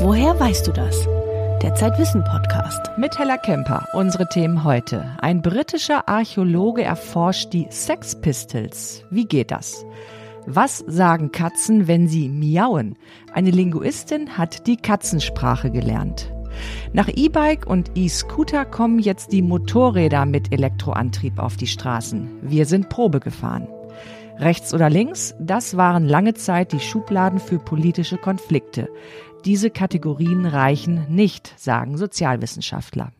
Woher weißt du das? Der Zeitwissen Podcast. Mit Hella Kemper. Unsere Themen heute. Ein britischer Archäologe erforscht die Sex Pistols. Wie geht das? Was sagen Katzen, wenn sie miauen? Eine Linguistin hat die Katzensprache gelernt. Nach E-Bike und E-Scooter kommen jetzt die Motorräder mit Elektroantrieb auf die Straßen. Wir sind Probe gefahren. Rechts oder links, das waren lange Zeit die Schubladen für politische Konflikte. Diese Kategorien reichen nicht, sagen Sozialwissenschaftler.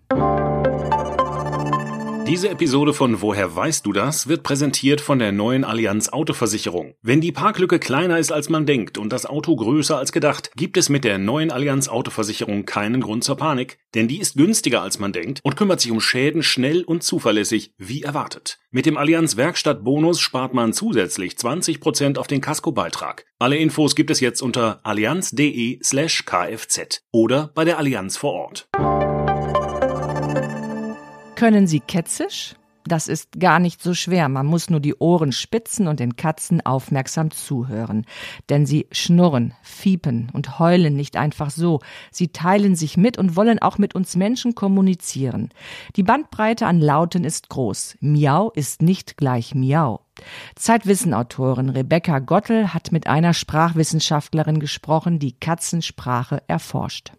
Diese Episode von Woher weißt du das wird präsentiert von der neuen Allianz Autoversicherung. Wenn die Parklücke kleiner ist als man denkt und das Auto größer als gedacht, gibt es mit der neuen Allianz Autoversicherung keinen Grund zur Panik, denn die ist günstiger als man denkt und kümmert sich um Schäden schnell und zuverlässig wie erwartet. Mit dem Allianz Werkstatt Bonus spart man zusätzlich 20% auf den Casco-Beitrag. Alle Infos gibt es jetzt unter allianz.de slash kfz oder bei der Allianz vor Ort. Können Sie ketzisch? Das ist gar nicht so schwer. Man muss nur die Ohren spitzen und den Katzen aufmerksam zuhören. Denn sie schnurren, fiepen und heulen nicht einfach so. Sie teilen sich mit und wollen auch mit uns Menschen kommunizieren. Die Bandbreite an Lauten ist groß. Miau ist nicht gleich Miau. Zeitwissenautorin Rebecca Gottel hat mit einer Sprachwissenschaftlerin gesprochen, die Katzensprache erforscht.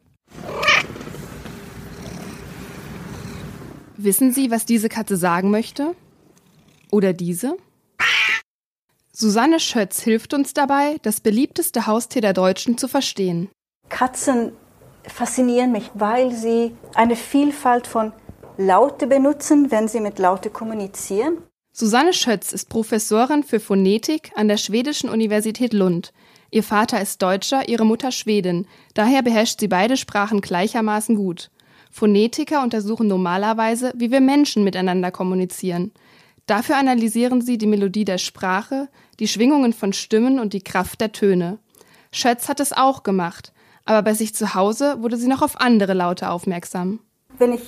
Wissen Sie, was diese Katze sagen möchte? Oder diese? Susanne Schötz hilft uns dabei, das beliebteste Haustier der Deutschen zu verstehen. Katzen faszinieren mich, weil sie eine Vielfalt von Laute benutzen, wenn sie mit Laute kommunizieren. Susanne Schötz ist Professorin für Phonetik an der Schwedischen Universität Lund. Ihr Vater ist Deutscher, ihre Mutter Schwedin. Daher beherrscht sie beide Sprachen gleichermaßen gut. Phonetiker untersuchen normalerweise, wie wir Menschen miteinander kommunizieren. Dafür analysieren sie die Melodie der Sprache, die Schwingungen von Stimmen und die Kraft der Töne. Schötz hat es auch gemacht, aber bei sich zu Hause wurde sie noch auf andere Laute aufmerksam. Wenn ich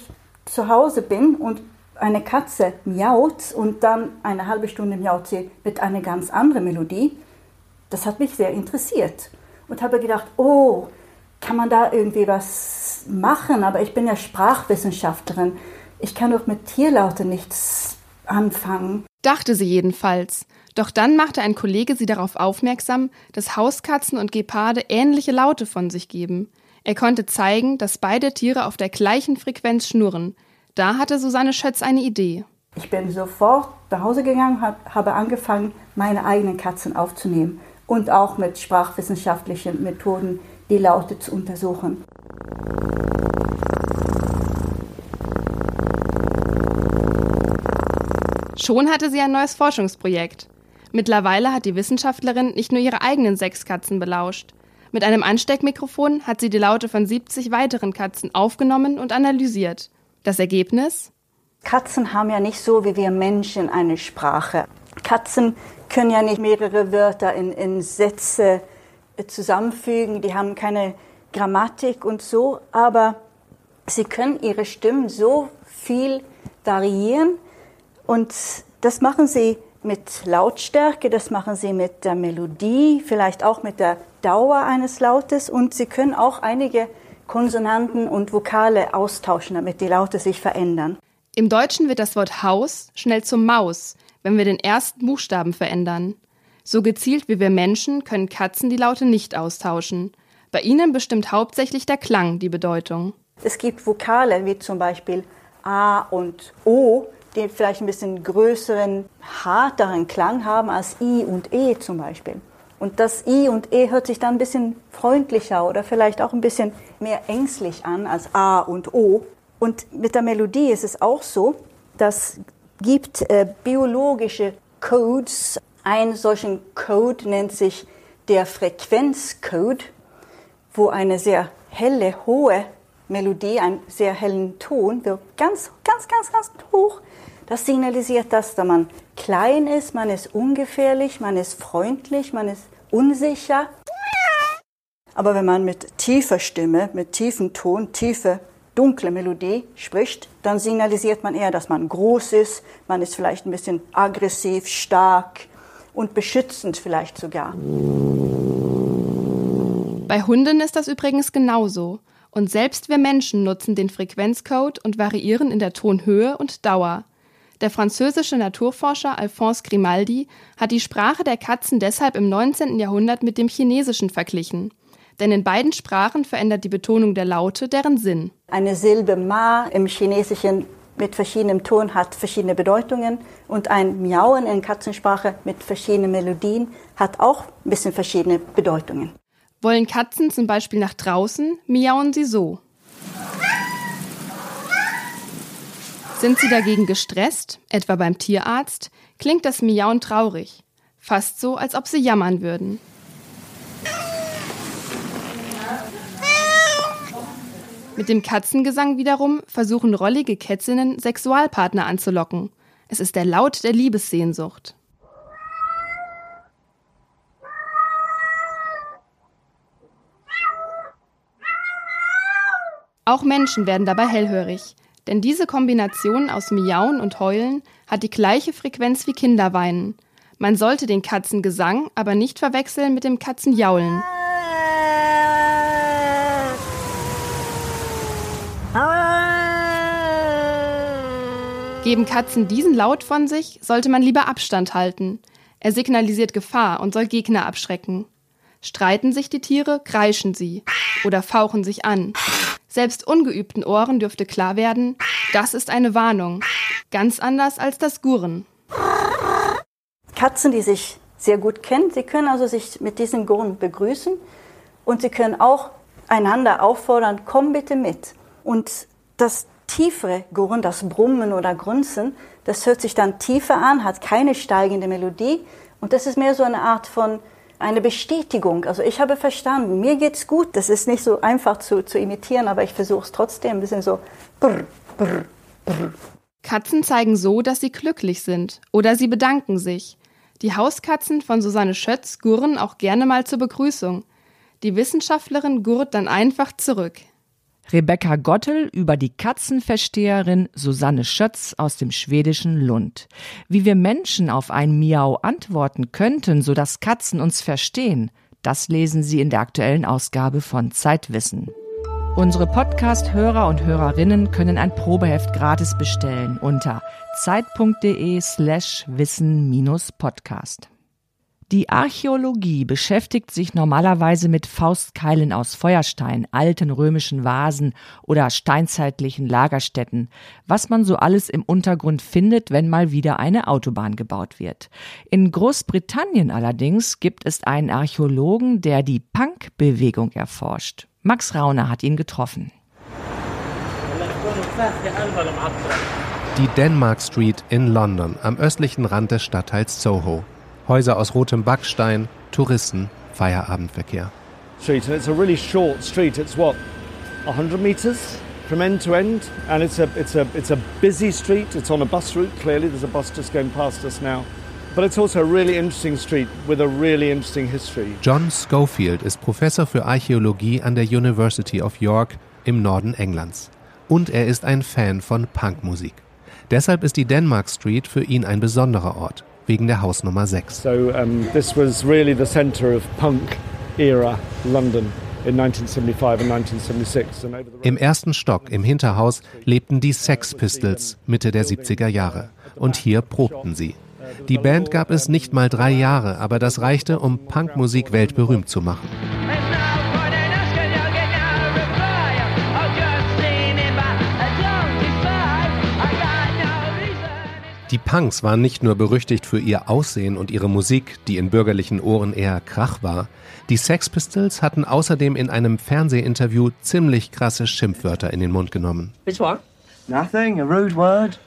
zu Hause bin und eine Katze miaut und dann eine halbe Stunde miaut sie mit einer ganz anderen Melodie, das hat mich sehr interessiert und habe gedacht, oh, kann man da irgendwie was machen? Aber ich bin ja Sprachwissenschaftlerin. Ich kann doch mit Tierlaute nichts anfangen. Dachte sie jedenfalls. Doch dann machte ein Kollege sie darauf aufmerksam, dass Hauskatzen und Geparde ähnliche Laute von sich geben. Er konnte zeigen, dass beide Tiere auf der gleichen Frequenz schnurren. Da hatte Susanne Schötz eine Idee. Ich bin sofort nach Hause gegangen, habe angefangen, meine eigenen Katzen aufzunehmen und auch mit sprachwissenschaftlichen Methoden die Laute zu untersuchen. Schon hatte sie ein neues Forschungsprojekt. Mittlerweile hat die Wissenschaftlerin nicht nur ihre eigenen sechs Katzen belauscht. Mit einem Ansteckmikrofon hat sie die Laute von 70 weiteren Katzen aufgenommen und analysiert. Das Ergebnis? Katzen haben ja nicht so wie wir Menschen eine Sprache. Katzen können ja nicht mehrere Wörter in, in Sätze zusammenfügen, die haben keine Grammatik und so, aber sie können ihre Stimmen so viel variieren und das machen sie mit Lautstärke, das machen sie mit der Melodie, vielleicht auch mit der Dauer eines Lautes und sie können auch einige Konsonanten und Vokale austauschen, damit die Laute sich verändern. Im Deutschen wird das Wort Haus schnell zum Maus, wenn wir den ersten Buchstaben verändern. So gezielt wie wir Menschen können Katzen die Laute nicht austauschen. Bei ihnen bestimmt hauptsächlich der Klang die Bedeutung. Es gibt Vokale wie zum Beispiel A und O, die vielleicht ein bisschen größeren, harteren Klang haben als I und E zum Beispiel. Und das I und E hört sich dann ein bisschen freundlicher oder vielleicht auch ein bisschen mehr ängstlich an als A und O. Und mit der Melodie ist es auch so, dass gibt äh, biologische Codes, ein solchen Code nennt sich der Frequenzcode, wo eine sehr helle, hohe Melodie, einen sehr hellen Ton, wird ganz, ganz, ganz, ganz hoch. Das signalisiert, dass da man klein ist, man ist ungefährlich, man ist freundlich, man ist unsicher. Aber wenn man mit tiefer Stimme, mit tiefem Ton, tiefe dunkle Melodie spricht, dann signalisiert man eher, dass man groß ist, man ist vielleicht ein bisschen aggressiv, stark, und beschützend vielleicht sogar. Bei Hunden ist das übrigens genauso. Und selbst wir Menschen nutzen den Frequenzcode und variieren in der Tonhöhe und Dauer. Der französische Naturforscher Alphonse Grimaldi hat die Sprache der Katzen deshalb im 19. Jahrhundert mit dem Chinesischen verglichen. Denn in beiden Sprachen verändert die Betonung der Laute deren Sinn. Eine Silbe Ma im Chinesischen mit verschiedenem Ton hat verschiedene Bedeutungen und ein Miauen in Katzensprache mit verschiedenen Melodien hat auch ein bisschen verschiedene Bedeutungen. Wollen Katzen zum Beispiel nach draußen, miauen sie so. Sind sie dagegen gestresst, etwa beim Tierarzt, klingt das Miauen traurig, fast so, als ob sie jammern würden. Mit dem Katzengesang wiederum versuchen rollige Kätzinnen Sexualpartner anzulocken. Es ist der Laut der Liebessehnsucht. Auch Menschen werden dabei hellhörig, denn diese Kombination aus Miauen und Heulen hat die gleiche Frequenz wie Kinderweinen. Man sollte den Katzengesang aber nicht verwechseln mit dem Katzenjaulen. Geben Katzen diesen Laut von sich, sollte man lieber Abstand halten. Er signalisiert Gefahr und soll Gegner abschrecken. Streiten sich die Tiere, kreischen sie oder fauchen sich an. Selbst ungeübten Ohren dürfte klar werden, das ist eine Warnung. Ganz anders als das Gurren. Katzen, die sich sehr gut kennen, sie können also sich mit diesen Gurren begrüßen und sie können auch einander auffordern, komm bitte mit. Und das tiefere Gurren, das Brummen oder Grunzen, das hört sich dann tiefer an, hat keine steigende Melodie und das ist mehr so eine Art von eine Bestätigung. Also ich habe verstanden, mir geht's gut. Das ist nicht so einfach zu, zu imitieren, aber ich versuche es trotzdem ein bisschen so. Brr, brr, brr. Katzen zeigen so, dass sie glücklich sind oder sie bedanken sich. Die Hauskatzen von Susanne Schötz gurren auch gerne mal zur Begrüßung. Die Wissenschaftlerin gurrt dann einfach zurück. Rebecca Gottel über die Katzenversteherin Susanne Schötz aus dem schwedischen Lund. Wie wir Menschen auf ein Miau antworten könnten, sodass Katzen uns verstehen, das lesen Sie in der aktuellen Ausgabe von Zeitwissen. Unsere Podcast-Hörer und Hörerinnen können ein Probeheft gratis bestellen unter zeit.de slash wissen-podcast. Die Archäologie beschäftigt sich normalerweise mit Faustkeilen aus Feuerstein, alten römischen Vasen oder steinzeitlichen Lagerstätten, was man so alles im Untergrund findet, wenn mal wieder eine Autobahn gebaut wird. In Großbritannien allerdings gibt es einen Archäologen, der die Punk-Bewegung erforscht. Max Rauner hat ihn getroffen. Die Denmark Street in London am östlichen Rand des Stadtteils Soho. Häuser aus rotem Backstein, Touristen, Feierabendverkehr. Street and it's a really short street. It's what 100 meters from end to end, and it's a it's a it's a busy street. It's on a bus route. Clearly, there's a bus just going past us now. But it's also a really interesting street with a really interesting history. John Schofield ist Professor für Archäologie an der University of York im Norden Englands. Und er ist ein Fan von Punkmusik. Deshalb ist die Denmark Street für ihn ein besonderer Ort wegen der Hausnummer 6. So um, this was really the center of punk era London. Im ersten Stock im Hinterhaus lebten die Sex Pistols Mitte der 70er Jahre. Und hier probten sie. Die Band gab es nicht mal drei Jahre, aber das reichte, um Punkmusik weltberühmt zu machen. Die Punks waren nicht nur berüchtigt für ihr Aussehen und ihre Musik, die in bürgerlichen Ohren eher Krach war. Die Sex Pistols hatten außerdem in einem Fernsehinterview ziemlich krasse Schimpfwörter in den Mund genommen. Which one? Nothing, a rude word.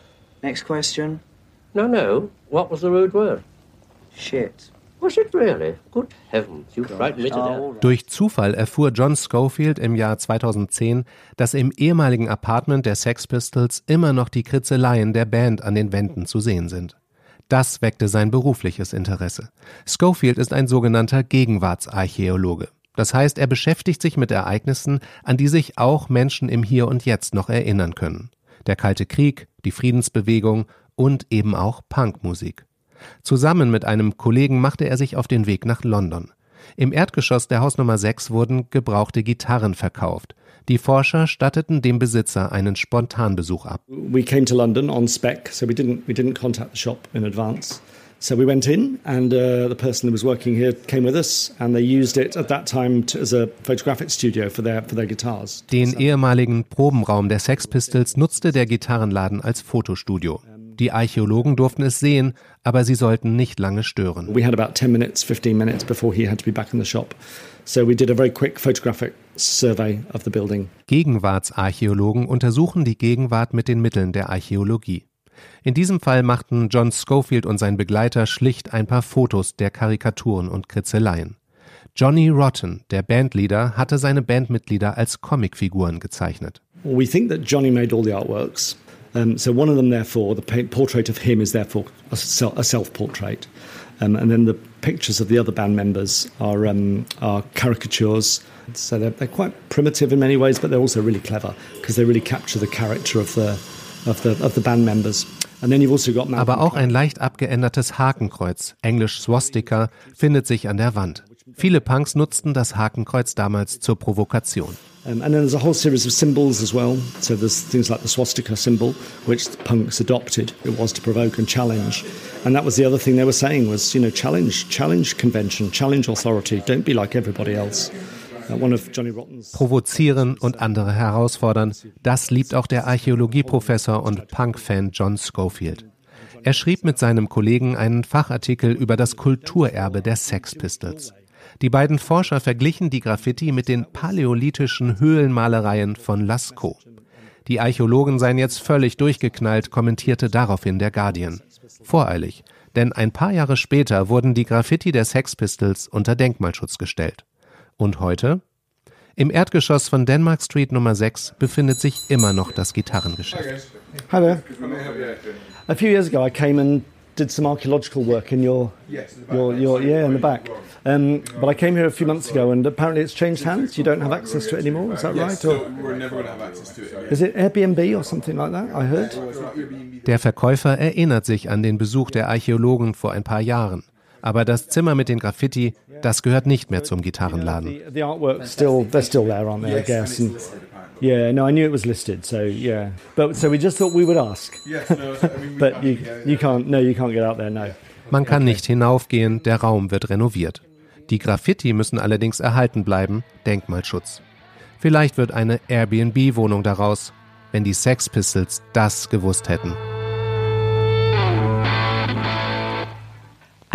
Next question. No, no. What was the rude word? Shit. Was it really? Good heavens, you frightened me to death. Durch Zufall erfuhr John Schofield im Jahr 2010, dass im ehemaligen Apartment der Sex Pistols immer noch die Kritzeleien der Band an den Wänden zu sehen sind. Das weckte sein berufliches Interesse. Schofield ist ein sogenannter Gegenwartsarchäologe. Das heißt, er beschäftigt sich mit Ereignissen, an die sich auch Menschen im Hier und Jetzt noch erinnern können. Der Kalte Krieg, die Friedensbewegung und eben auch Punkmusik. Zusammen mit einem Kollegen machte er sich auf den Weg nach London. Im Erdgeschoss der Hausnummer 6 wurden gebrauchte Gitarren verkauft. Die Forscher statteten dem Besitzer einen Spontanbesuch ab. We came to London on spec, so we didn't we didn't contact the shop in advance. So we went in, and uh, the person who was working here came with us, and they used it at that time to, as a photographic studio for their for their guitars. Den ehemaligen Probenraum der Sex Pistols nutzte der Gitarrenladen als Fotostudio. Die Archäologen durften es sehen, aber sie sollten nicht lange stören. We had about 10 minutes, 15 minutes before he had to be back in the shop. So we did a very quick photographic survey of the building. Gegenwartsarchäologen untersuchen die Gegenwart mit den Mitteln der Archäologie. In diesem Fall machten John Schofield und sein Begleiter schlicht ein paar Fotos der Karikaturen und Kritzeleien. Johnny Rotten, der Bandleader, hatte seine Bandmitglieder als Comicfiguren gezeichnet. We think that Johnny made all the artworks. Um, so one of them, therefore, the portrait of him is therefore a self-portrait. Um, and then the pictures of the other band members are, um, are caricatures. So they're, they're quite primitive in many ways, but they're also really clever because they really capture the character of the, of the, of the band members. And then you've also Aber auch ein leicht abgeändertes Hakenkreuz, englisch Swastika, findet sich an der Wand. Viele Punks nutzten das Hakenkreuz damals zur Provokation. Um, and then there's a whole series of symbols as well. So there's things like the swastika symbol, which the punks adopted. It was to provoke and challenge. And that was the other thing they were saying was, you know, challenge, challenge convention, challenge authority. Don't be like everybody else. Provozieren und andere herausfordern, das liebt auch der Archäologieprofessor und Punk-Fan John Schofield. Er schrieb mit seinem Kollegen einen Fachartikel über das Kulturerbe der Sex Pistols. Die beiden Forscher verglichen die Graffiti mit den paläolithischen Höhlenmalereien von Lascaux. Die Archäologen seien jetzt völlig durchgeknallt, kommentierte daraufhin der Guardian. Voreilig, denn ein paar Jahre später wurden die Graffiti der Sex Pistols unter Denkmalschutz gestellt. Und heute? Im Erdgeschoss von Denmark Street Nummer 6 befindet sich immer noch das Gitarrengeschäft. There. A few years ago I came and did some archaeological work in your, your, your yeah, in the back. Um, but I came here a few months ago, and apparently it's changed hands. You don't have access to it anymore. Is that right? Or, we're never going to have access to it. Is it Airbnb or something like that? I heard. Der Verkäufer erinnert sich an den Besuch der Archäologen vor ein paar Jahren. Aber das Zimmer mit den Graffiti, das gehört nicht mehr zum Gitarrenladen. Yeah, no, I knew it was listed, so yeah. But so we just thought we would ask. Yes, no, I mean, but you, you can't, no, you can't get out there, no. Man kann nicht hinaufgehen, der Raum wird renoviert. Die Graffiti müssen allerdings erhalten bleiben, Denkmalschutz. Vielleicht wird eine Airbnb-Wohnung daraus, wenn die Sex Pistols das gewusst hätten.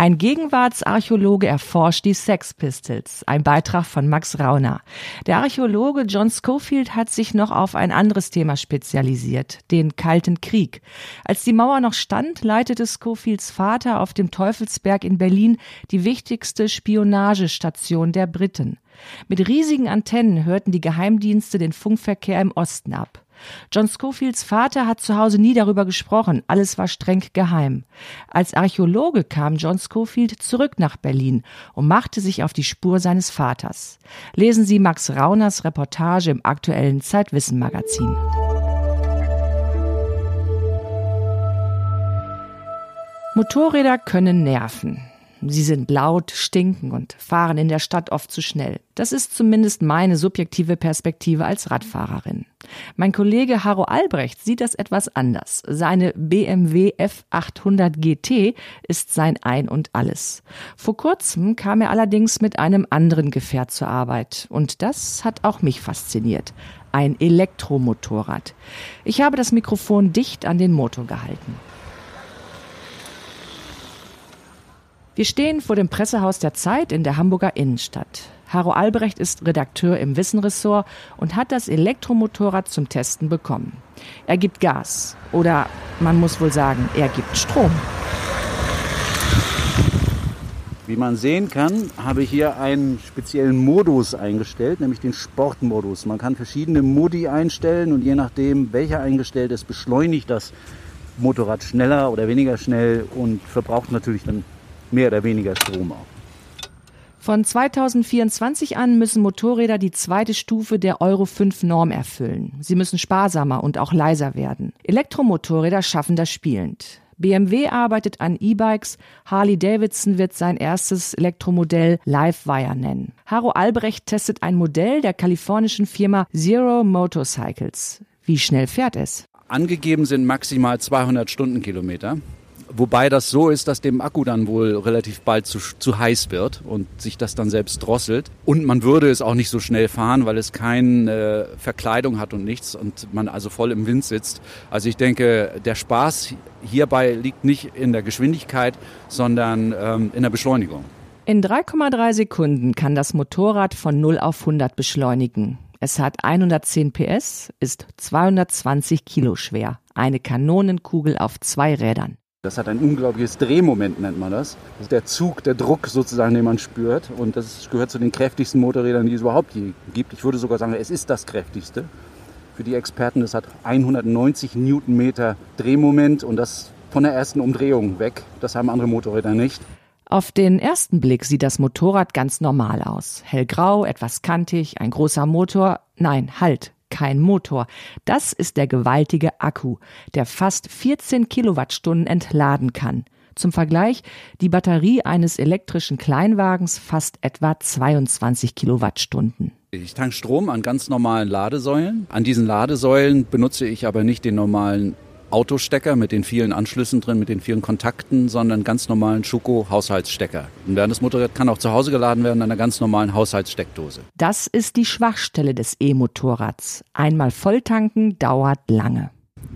Ein Gegenwartsarchäologe erforscht die Sex Pistols. Ein Beitrag von Max Rauner. Der Archäologe John Schofield hat sich noch auf ein anderes Thema spezialisiert, den Kalten Krieg. Als die Mauer noch stand, leitete Schofields Vater auf dem Teufelsberg in Berlin die wichtigste Spionagestation der Briten. Mit riesigen Antennen hörten die Geheimdienste den Funkverkehr im Osten ab. John Schofields Vater hat zu Hause nie darüber gesprochen, alles war streng geheim. Als Archäologe kam John Schofield zurück nach Berlin und machte sich auf die Spur seines Vaters. Lesen Sie Max Rauners Reportage im aktuellen Zeitwissen Magazin. Motorräder können nerven. Sie sind laut, stinken und fahren in der Stadt oft zu schnell. Das ist zumindest meine subjektive Perspektive als Radfahrerin. Mein Kollege Haro Albrecht sieht das etwas anders. Seine BMW F800 GT ist sein Ein und Alles. Vor kurzem kam er allerdings mit einem anderen Gefährt zur Arbeit. Und das hat auch mich fasziniert. Ein Elektromotorrad. Ich habe das Mikrofon dicht an den Motor gehalten. Wir stehen vor dem Pressehaus der Zeit in der Hamburger Innenstadt. Haro Albrecht ist Redakteur im Wissenressort und hat das Elektromotorrad zum Testen bekommen. Er gibt Gas oder man muss wohl sagen, er gibt Strom. Wie man sehen kann, habe ich hier einen speziellen Modus eingestellt, nämlich den Sportmodus. Man kann verschiedene Modi einstellen und je nachdem, welcher eingestellt ist, beschleunigt das Motorrad schneller oder weniger schnell und verbraucht natürlich dann mehr oder weniger Strom auch. Von 2024 an müssen Motorräder die zweite Stufe der Euro 5 Norm erfüllen. Sie müssen sparsamer und auch leiser werden. Elektromotorräder schaffen das spielend. BMW arbeitet an E-Bikes, Harley Davidson wird sein erstes Elektromodell Livewire nennen. Haro Albrecht testet ein Modell der kalifornischen Firma Zero Motorcycles. Wie schnell fährt es? Angegeben sind maximal 200 Stundenkilometer. Wobei das so ist, dass dem Akku dann wohl relativ bald zu, zu heiß wird und sich das dann selbst drosselt. Und man würde es auch nicht so schnell fahren, weil es keine äh, Verkleidung hat und nichts und man also voll im Wind sitzt. Also ich denke, der Spaß hierbei liegt nicht in der Geschwindigkeit, sondern ähm, in der Beschleunigung. In 3,3 Sekunden kann das Motorrad von 0 auf 100 beschleunigen. Es hat 110 PS, ist 220 Kilo schwer. Eine Kanonenkugel auf zwei Rädern. Das hat ein unglaubliches Drehmoment, nennt man das. Das ist der Zug, der Druck sozusagen, den man spürt. Und das gehört zu den kräftigsten Motorrädern, die es überhaupt gibt. Ich würde sogar sagen, es ist das kräftigste. Für die Experten, das hat 190 Newtonmeter Drehmoment und das von der ersten Umdrehung weg. Das haben andere Motorräder nicht. Auf den ersten Blick sieht das Motorrad ganz normal aus. Hellgrau, etwas kantig, ein großer Motor. Nein, halt, kein Motor. Das ist der gewaltige Akku, der fast 14 Kilowattstunden entladen kann. Zum Vergleich, die Batterie eines elektrischen Kleinwagens fast etwa 22 Kilowattstunden. Ich tank Strom an ganz normalen Ladesäulen. An diesen Ladesäulen benutze ich aber nicht den normalen Autostecker mit den vielen Anschlüssen drin, mit den vielen Kontakten, sondern ganz normalen Schuko-Haushaltsstecker. Und das Motorrad kann auch zu Hause geladen werden an einer ganz normalen Haushaltssteckdose. Das ist die Schwachstelle des E-Motorrads. Einmal volltanken dauert lange.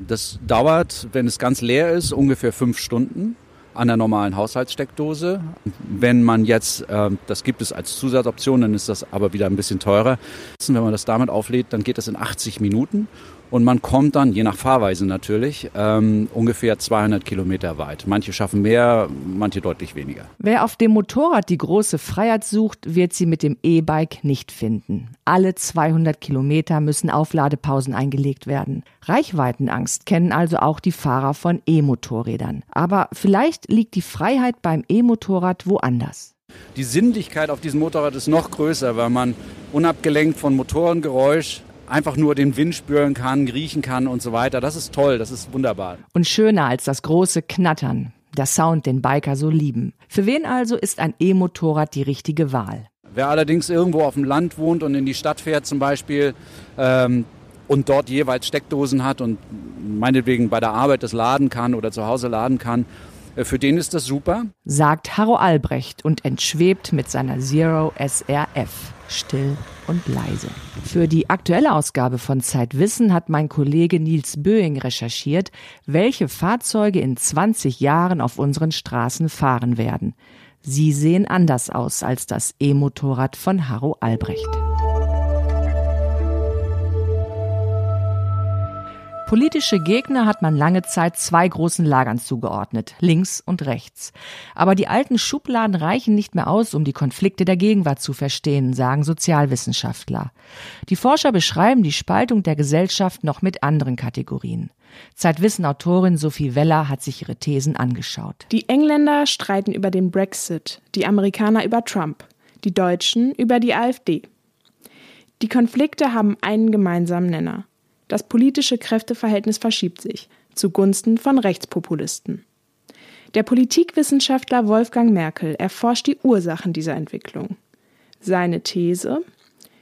Das dauert, wenn es ganz leer ist, ungefähr fünf Stunden an der normalen Haushaltssteckdose. Wenn man jetzt, äh, das gibt es als Zusatzoption, dann ist das aber wieder ein bisschen teurer. Wenn man das damit auflädt, dann geht das in 80 Minuten und man kommt dann, je nach Fahrweise natürlich, ähm, ungefähr 200 Kilometer weit. Manche schaffen mehr, manche deutlich weniger. Wer auf dem Motorrad die große Freiheit sucht, wird sie mit dem E-Bike nicht finden. Alle 200 Kilometer müssen Aufladepausen eingelegt werden. Reichweitenangst kennen also auch die Fahrer von E-Motorrädern. Aber vielleicht liegt die Freiheit beim E-Motorrad woanders. Die Sinnlichkeit auf diesem Motorrad ist noch größer, weil man unabgelenkt von Motorengeräusch einfach nur den Wind spüren kann, riechen kann und so weiter. Das ist toll, das ist wunderbar. Und schöner als das große Knattern. Der Sound, den Biker so lieben. Für wen also ist ein E-Motorrad die richtige Wahl? Wer allerdings irgendwo auf dem Land wohnt und in die Stadt fährt zum Beispiel ähm, und dort jeweils Steckdosen hat und meinetwegen bei der Arbeit das laden kann oder zu Hause laden kann, äh, für den ist das super. Sagt Harro Albrecht und entschwebt mit seiner Zero SRF. Still und leise. Für die aktuelle Ausgabe von Zeitwissen hat mein Kollege Nils Böing recherchiert, welche Fahrzeuge in 20 Jahren auf unseren Straßen fahren werden. Sie sehen anders aus als das E-Motorrad von Harro Albrecht. Politische Gegner hat man lange Zeit zwei großen Lagern zugeordnet, links und rechts. Aber die alten Schubladen reichen nicht mehr aus, um die Konflikte der Gegenwart zu verstehen, sagen Sozialwissenschaftler. Die Forscher beschreiben die Spaltung der Gesellschaft noch mit anderen Kategorien. Zeitwissen-Autorin Sophie Weller hat sich ihre Thesen angeschaut. Die Engländer streiten über den Brexit, die Amerikaner über Trump, die Deutschen über die AfD. Die Konflikte haben einen gemeinsamen Nenner. Das politische Kräfteverhältnis verschiebt sich zugunsten von Rechtspopulisten. Der Politikwissenschaftler Wolfgang Merkel erforscht die Ursachen dieser Entwicklung. Seine These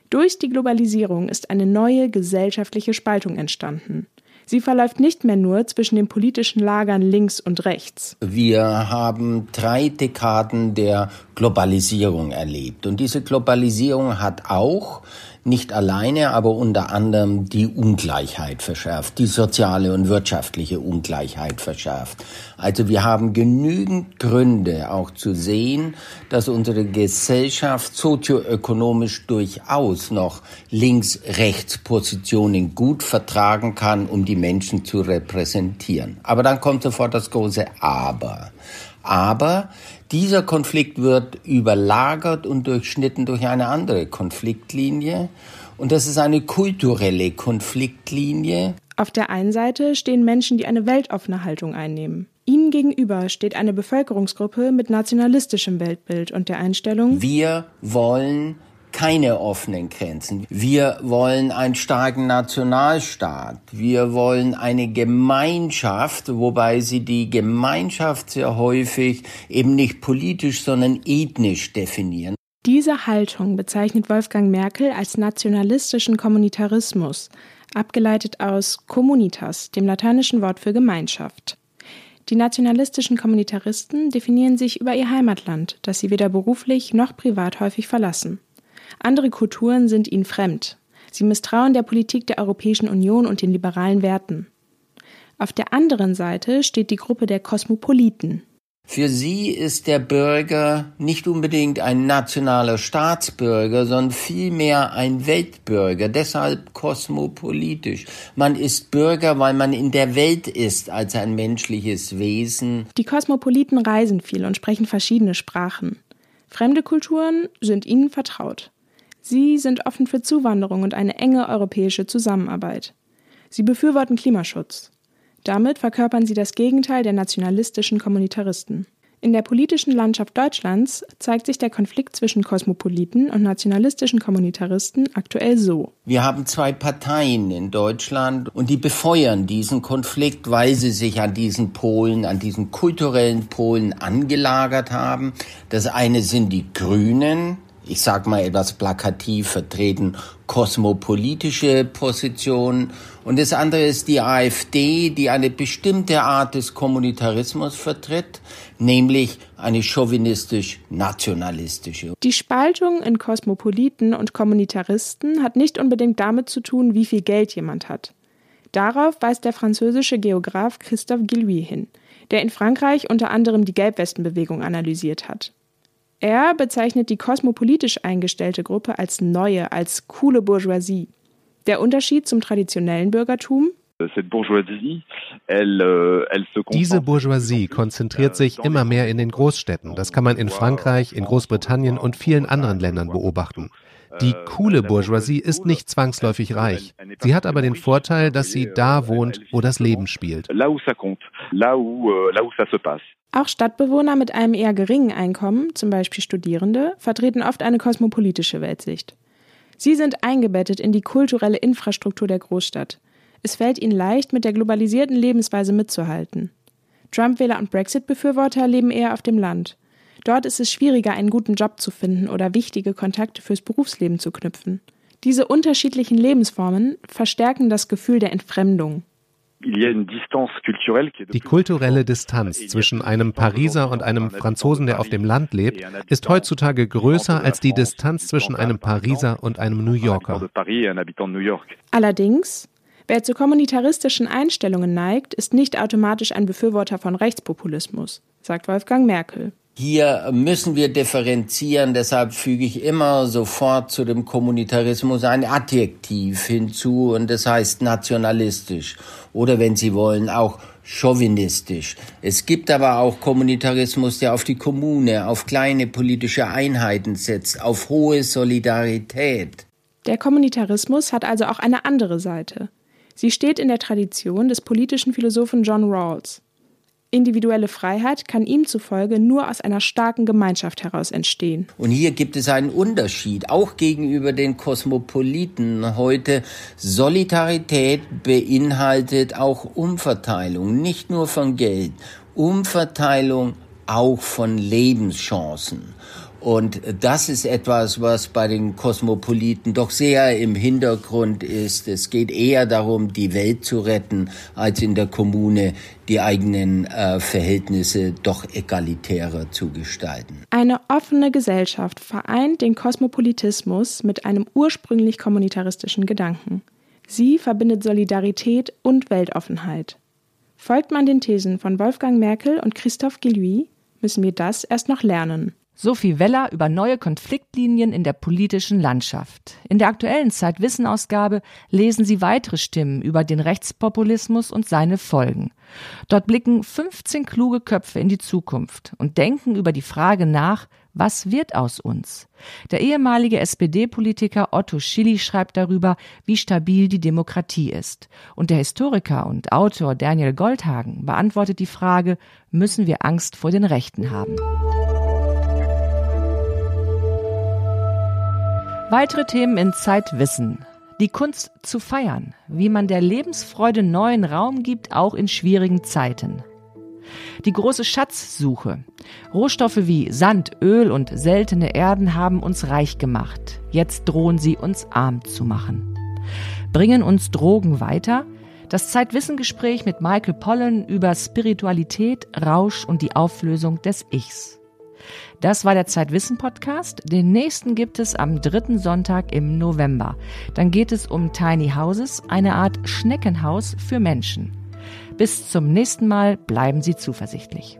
Durch die Globalisierung ist eine neue gesellschaftliche Spaltung entstanden. Sie verläuft nicht mehr nur zwischen den politischen Lagern links und rechts. Wir haben drei Dekaden der Globalisierung erlebt. Und diese Globalisierung hat auch nicht alleine, aber unter anderem die Ungleichheit verschärft, die soziale und wirtschaftliche Ungleichheit verschärft. Also wir haben genügend Gründe auch zu sehen, dass unsere Gesellschaft sozioökonomisch durchaus noch Links-Rechts-Positionen gut vertragen kann, um die Menschen zu repräsentieren. Aber dann kommt sofort das große Aber. Aber dieser Konflikt wird überlagert und durchschnitten durch eine andere Konfliktlinie. Und das ist eine kulturelle Konfliktlinie. Auf der einen Seite stehen Menschen, die eine weltoffene Haltung einnehmen. Ihnen gegenüber steht eine Bevölkerungsgruppe mit nationalistischem Weltbild und der Einstellung Wir wollen keine offenen Grenzen. Wir wollen einen starken Nationalstaat. Wir wollen eine Gemeinschaft, wobei sie die Gemeinschaft sehr häufig eben nicht politisch, sondern ethnisch definieren. Diese Haltung bezeichnet Wolfgang Merkel als nationalistischen Kommunitarismus, abgeleitet aus communitas, dem lateinischen Wort für Gemeinschaft. Die nationalistischen Kommunitaristen definieren sich über ihr Heimatland, das sie weder beruflich noch privat häufig verlassen. Andere Kulturen sind ihnen fremd. Sie misstrauen der Politik der Europäischen Union und den liberalen Werten. Auf der anderen Seite steht die Gruppe der Kosmopoliten. Für sie ist der Bürger nicht unbedingt ein nationaler Staatsbürger, sondern vielmehr ein Weltbürger, deshalb kosmopolitisch. Man ist Bürger, weil man in der Welt ist als ein menschliches Wesen. Die Kosmopoliten reisen viel und sprechen verschiedene Sprachen. Fremde Kulturen sind ihnen vertraut. Sie sind offen für Zuwanderung und eine enge europäische Zusammenarbeit. Sie befürworten Klimaschutz. Damit verkörpern sie das Gegenteil der nationalistischen Kommunitaristen. In der politischen Landschaft Deutschlands zeigt sich der Konflikt zwischen Kosmopoliten und nationalistischen Kommunitaristen aktuell so. Wir haben zwei Parteien in Deutschland und die befeuern diesen Konflikt, weil sie sich an diesen Polen, an diesen kulturellen Polen angelagert haben. Das eine sind die Grünen, ich sage mal etwas plakativ vertreten, kosmopolitische Positionen. Und das andere ist die AfD, die eine bestimmte Art des Kommunitarismus vertritt, nämlich eine chauvinistisch-nationalistische. Die Spaltung in Kosmopoliten und Kommunitaristen hat nicht unbedingt damit zu tun, wie viel Geld jemand hat. Darauf weist der französische Geograf Christophe Guillouis hin, der in Frankreich unter anderem die Gelbwestenbewegung analysiert hat. Er bezeichnet die kosmopolitisch eingestellte Gruppe als neue, als coole Bourgeoisie. Der Unterschied zum traditionellen Bürgertum? Euh, Diese Bourgeoisie konzentriert sich immer mehr in den Großstädten. Das kann man in Frankreich, in Großbritannien und vielen anderen Ländern beobachten. Die coole Bourgeoisie ist nicht zwangsläufig reich. Sie hat aber den Vorteil, dass sie da wohnt, wo das Leben spielt. Auch Stadtbewohner mit einem eher geringen Einkommen, zum Beispiel Studierende, vertreten oft eine kosmopolitische Weltsicht. Sie sind eingebettet in die kulturelle Infrastruktur der Großstadt. Es fällt ihnen leicht, mit der globalisierten Lebensweise mitzuhalten. Trump-Wähler und Brexit-Befürworter leben eher auf dem Land. Dort ist es schwieriger, einen guten Job zu finden oder wichtige Kontakte fürs Berufsleben zu knüpfen. Diese unterschiedlichen Lebensformen verstärken das Gefühl der Entfremdung. Die kulturelle Distanz zwischen einem Pariser und einem Franzosen, der auf dem Land lebt, ist heutzutage größer als die Distanz zwischen einem Pariser und einem New Yorker. Allerdings, wer zu kommunitaristischen Einstellungen neigt, ist nicht automatisch ein Befürworter von Rechtspopulismus, sagt Wolfgang Merkel. Hier müssen wir differenzieren, deshalb füge ich immer sofort zu dem Kommunitarismus ein Adjektiv hinzu und das heißt nationalistisch oder wenn Sie wollen auch chauvinistisch. Es gibt aber auch Kommunitarismus, der auf die Kommune, auf kleine politische Einheiten setzt, auf hohe Solidarität. Der Kommunitarismus hat also auch eine andere Seite. Sie steht in der Tradition des politischen Philosophen John Rawls. Individuelle Freiheit kann ihm zufolge nur aus einer starken Gemeinschaft heraus entstehen. Und hier gibt es einen Unterschied, auch gegenüber den Kosmopoliten heute. Solidarität beinhaltet auch Umverteilung, nicht nur von Geld, Umverteilung auch von Lebenschancen. Und das ist etwas, was bei den Kosmopoliten doch sehr im Hintergrund ist. Es geht eher darum, die Welt zu retten, als in der Kommune die eigenen äh, Verhältnisse doch egalitärer zu gestalten. Eine offene Gesellschaft vereint den Kosmopolitismus mit einem ursprünglich kommunitaristischen Gedanken. Sie verbindet Solidarität und Weltoffenheit. Folgt man den Thesen von Wolfgang Merkel und Christophe Guillouis, müssen wir das erst noch lernen. Sophie Weller über neue Konfliktlinien in der politischen Landschaft. In der aktuellen Zeitwissenausgabe lesen Sie weitere Stimmen über den Rechtspopulismus und seine Folgen. Dort blicken 15 kluge Köpfe in die Zukunft und denken über die Frage nach, was wird aus uns? Der ehemalige SPD-Politiker Otto Schilly schreibt darüber, wie stabil die Demokratie ist. Und der Historiker und Autor Daniel Goldhagen beantwortet die Frage, müssen wir Angst vor den Rechten haben? Weitere Themen in Zeitwissen. Die Kunst zu feiern, wie man der Lebensfreude neuen Raum gibt, auch in schwierigen Zeiten. Die große Schatzsuche. Rohstoffe wie Sand, Öl und seltene Erden haben uns reich gemacht. Jetzt drohen sie uns arm zu machen. Bringen uns Drogen weiter? Das Zeitwissengespräch mit Michael Pollen über Spiritualität, Rausch und die Auflösung des Ichs. Das war der Zeitwissen Podcast. Den nächsten gibt es am dritten Sonntag im November. Dann geht es um Tiny Houses, eine Art Schneckenhaus für Menschen. Bis zum nächsten Mal bleiben Sie zuversichtlich.